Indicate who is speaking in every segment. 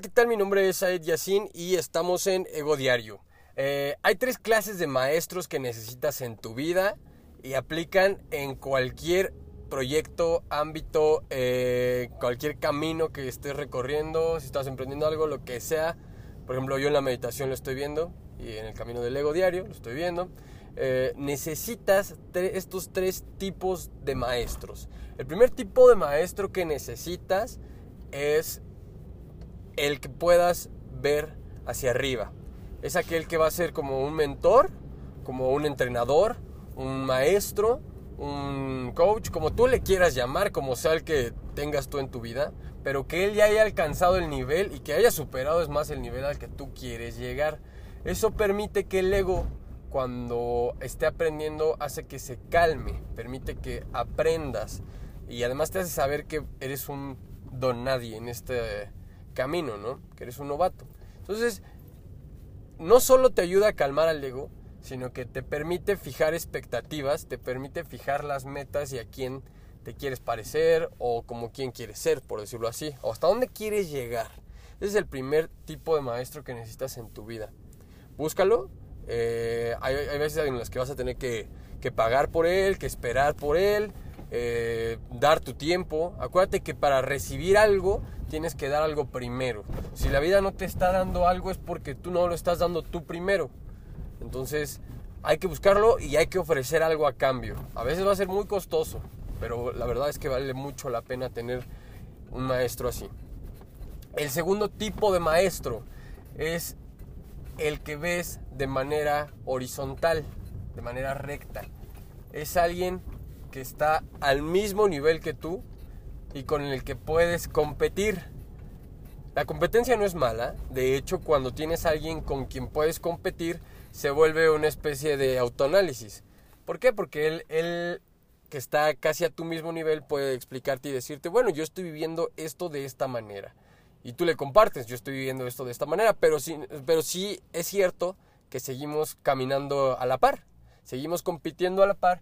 Speaker 1: tal? Mi nombre es Saed Yassin y estamos en Ego Diario. Eh, hay tres clases de maestros que necesitas en tu vida y aplican en cualquier proyecto, ámbito, eh, cualquier camino que estés recorriendo, si estás emprendiendo algo, lo que sea. Por ejemplo, yo en la meditación lo estoy viendo y en el camino del Ego Diario lo estoy viendo. Eh, necesitas estos tres tipos de maestros. El primer tipo de maestro que necesitas es el que puedas ver hacia arriba. Es aquel que va a ser como un mentor, como un entrenador, un maestro, un coach, como tú le quieras llamar, como sea el que tengas tú en tu vida, pero que él ya haya alcanzado el nivel y que haya superado es más el nivel al que tú quieres llegar. Eso permite que el ego cuando esté aprendiendo hace que se calme, permite que aprendas y además te hace saber que eres un don nadie en este camino, ¿no? Que eres un novato. Entonces, no solo te ayuda a calmar al ego, sino que te permite fijar expectativas, te permite fijar las metas y a quién te quieres parecer o como quién quieres ser, por decirlo así, o hasta dónde quieres llegar. Ese es el primer tipo de maestro que necesitas en tu vida. Búscalo. Eh, hay, veces en las que vas a tener que, que pagar por él, que esperar por él, eh, dar tu tiempo. Acuérdate que para recibir algo tienes que dar algo primero. Si la vida no te está dando algo es porque tú no lo estás dando tú primero. Entonces hay que buscarlo y hay que ofrecer algo a cambio. A veces va a ser muy costoso, pero la verdad es que vale mucho la pena tener un maestro así. El segundo tipo de maestro es el que ves de manera horizontal, de manera recta. Es alguien que está al mismo nivel que tú y con el que puedes competir. La competencia no es mala, de hecho cuando tienes alguien con quien puedes competir se vuelve una especie de autoanálisis. ¿Por qué? Porque él, él que está casi a tu mismo nivel puede explicarte y decirte, bueno, yo estoy viviendo esto de esta manera. Y tú le compartes, yo estoy viviendo esto de esta manera, pero sí, pero sí es cierto que seguimos caminando a la par, seguimos compitiendo a la par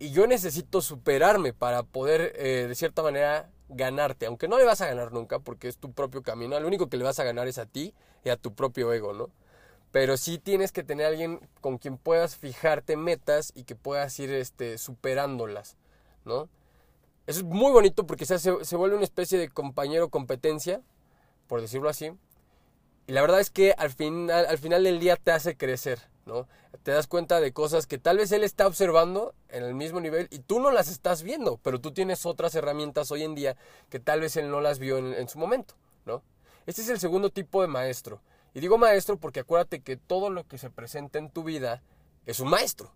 Speaker 1: y yo necesito superarme para poder, eh, de cierta manera, ganarte. Aunque no le vas a ganar nunca porque es tu propio camino. Lo único que le vas a ganar es a ti y a tu propio ego, ¿no? Pero sí tienes que tener a alguien con quien puedas fijarte metas y que puedas ir este, superándolas, ¿no? Eso es muy bonito porque se, se vuelve una especie de compañero competencia, por decirlo así. Y la verdad es que al al final del día te hace crecer. Te das cuenta de cosas que tal vez él está observando en el mismo nivel y tú no las estás viendo, pero tú tienes otras herramientas hoy en día que tal vez él no las vio en, su momento, ¿no? Este es el segundo tipo de maestro. Y digo maestro porque acuérdate que todo lo que se presenta en tu vida es un maestro.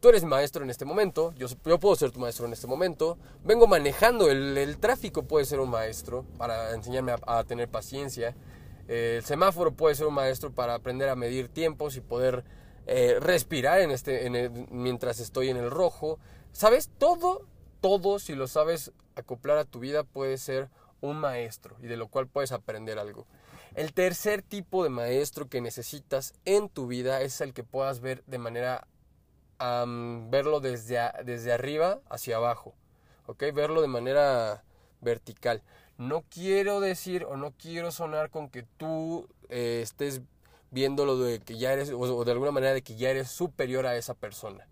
Speaker 1: Tú eres maestro en este momento, yo, yo puedo ser tu maestro en este momento, vengo manejando, el, tráfico puede ser un maestro para enseñarme a tener paciencia, el semáforo puede ser un maestro para aprender a medir tiempos y poder eh, respirar en este, mientras estoy en el rojo. ¿Sabes? Todo, todo, si lo sabes acoplar a tu vida, puede ser un maestro y de lo cual puedes aprender algo. El tercer tipo de maestro que necesitas en tu vida es el que puedas ver de manera, verlo desde, desde arriba hacia abajo, ¿ok? Verlo de manera vertical. No quiero decir o no quiero sonar con que tú eh, estés viéndolo de que ya eres, o de alguna manera de que ya eres superior a esa persona,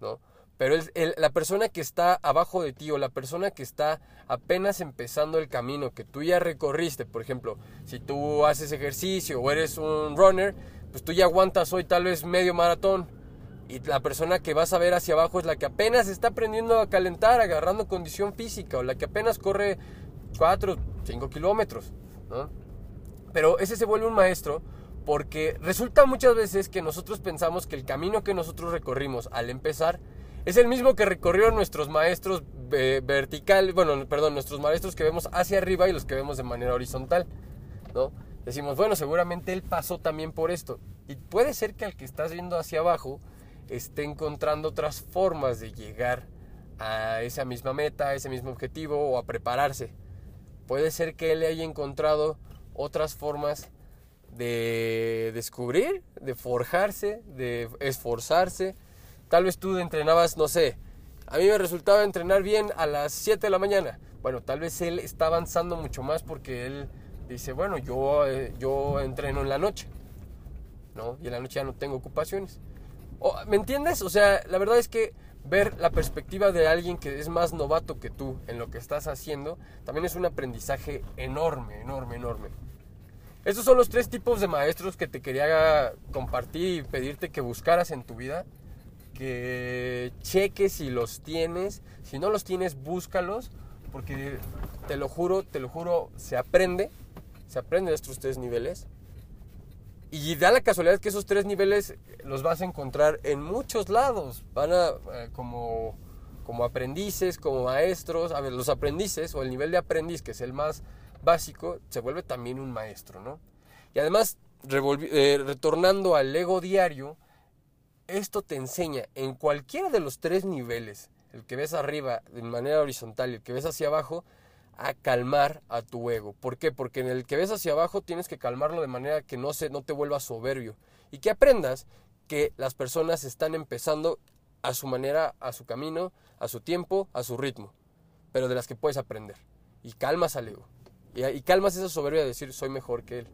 Speaker 1: ¿no? Pero la persona que está abajo de ti o la persona que está apenas empezando el camino que tú ya recorriste, por ejemplo, si tú haces ejercicio o eres un runner, pues tú ya aguantas hoy tal vez medio maratón. Y la persona que vas a ver hacia abajo es la que apenas está aprendiendo a calentar, agarrando condición física, o la que apenas corre 4, 5 kilómetros. Pero ese se vuelve un maestro porque resulta muchas veces que nosotros pensamos que el camino que nosotros recorrimos al empezar es el mismo que recorrieron nuestros maestros eh, vertical, bueno, perdón, nuestros maestros que vemos hacia arriba y los que vemos de manera horizontal, ¿no? Decimos, bueno, seguramente él pasó también por esto. Y puede ser que al que estás viendo hacia abajo esté encontrando otras formas de llegar a esa misma meta, a ese mismo objetivo o a prepararse. Puede ser que él haya encontrado otras formas de descubrir, de forjarse, de esforzarse. Tal vez tú entrenabas, no sé, a mí me resultaba entrenar bien a las 7 de la mañana. Bueno, tal vez él está avanzando mucho más porque él dice, bueno, yo, eh, yo entreno en la noche, ¿no? Y en la noche ya no tengo ocupaciones. ¿Me entiendes? O sea, la verdad es que ver la perspectiva de alguien que es más novato que tú en lo que estás haciendo, también es un aprendizaje enorme, enorme, enorme. Estos son los tres tipos de maestros que te quería compartir y pedirte que buscaras en tu vida, que cheques si los tienes, si no los tienes, búscalos, porque te lo juro, te lo juro, se aprende, se aprende de estos tres niveles y da la casualidad que esos tres niveles los vas a encontrar en muchos lados. Van a, eh, como, como aprendices, como maestros. A ver, los aprendices o el nivel de aprendiz, que es el más básico, se vuelve también un maestro, ¿no? Y además, eh, retornando al ego diario, esto te enseña en cualquiera de los tres niveles, el que ves arriba de manera horizontal y el que ves hacia abajo, a calmar a tu ego. ¿Por qué? Porque en el que ves hacia abajo tienes que calmarlo de manera que no, se, no te vuelva soberbio y que aprendas que las personas están empezando a su manera, a su camino, a su tiempo, a su ritmo, pero de las que puedes aprender. Y calmas al ego. Y, calmas esa soberbia de decir soy mejor que él.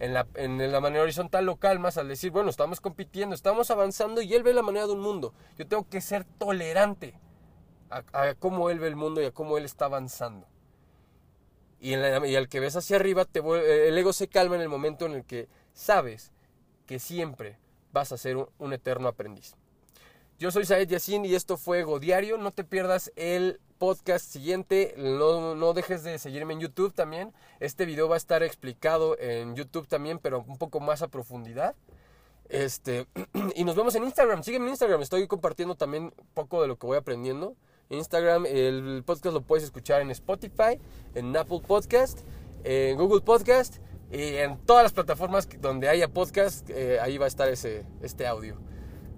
Speaker 1: En la, en la manera horizontal lo calmas al decir, bueno, estamos compitiendo, estamos avanzando y él ve la manera de un mundo. Yo tengo que ser tolerante a, cómo él ve el mundo y a cómo él está avanzando. Y, al que ves hacia arriba, te, el ego se calma en el momento en el que sabes que siempre vas a ser un, eterno aprendiz. Yo soy Saed Yassin y esto fue Ego Diario. No te pierdas el podcast siguiente. No, no, dejes de seguirme en YouTube también. Este video va a estar explicado en YouTube también, pero un poco más a profundidad. Este, y nos vemos en Instagram. Sígueme en Instagram. Estoy compartiendo también poco de lo que voy aprendiendo. Instagram. El podcast lo puedes escuchar en Spotify, en Apple Podcast, en Google Podcast y en todas las plataformas donde haya podcast. Eh, ahí va a estar ese, este audio.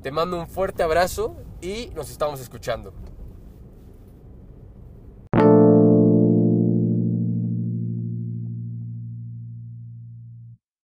Speaker 1: Te mando un fuerte abrazo y nos estamos escuchando.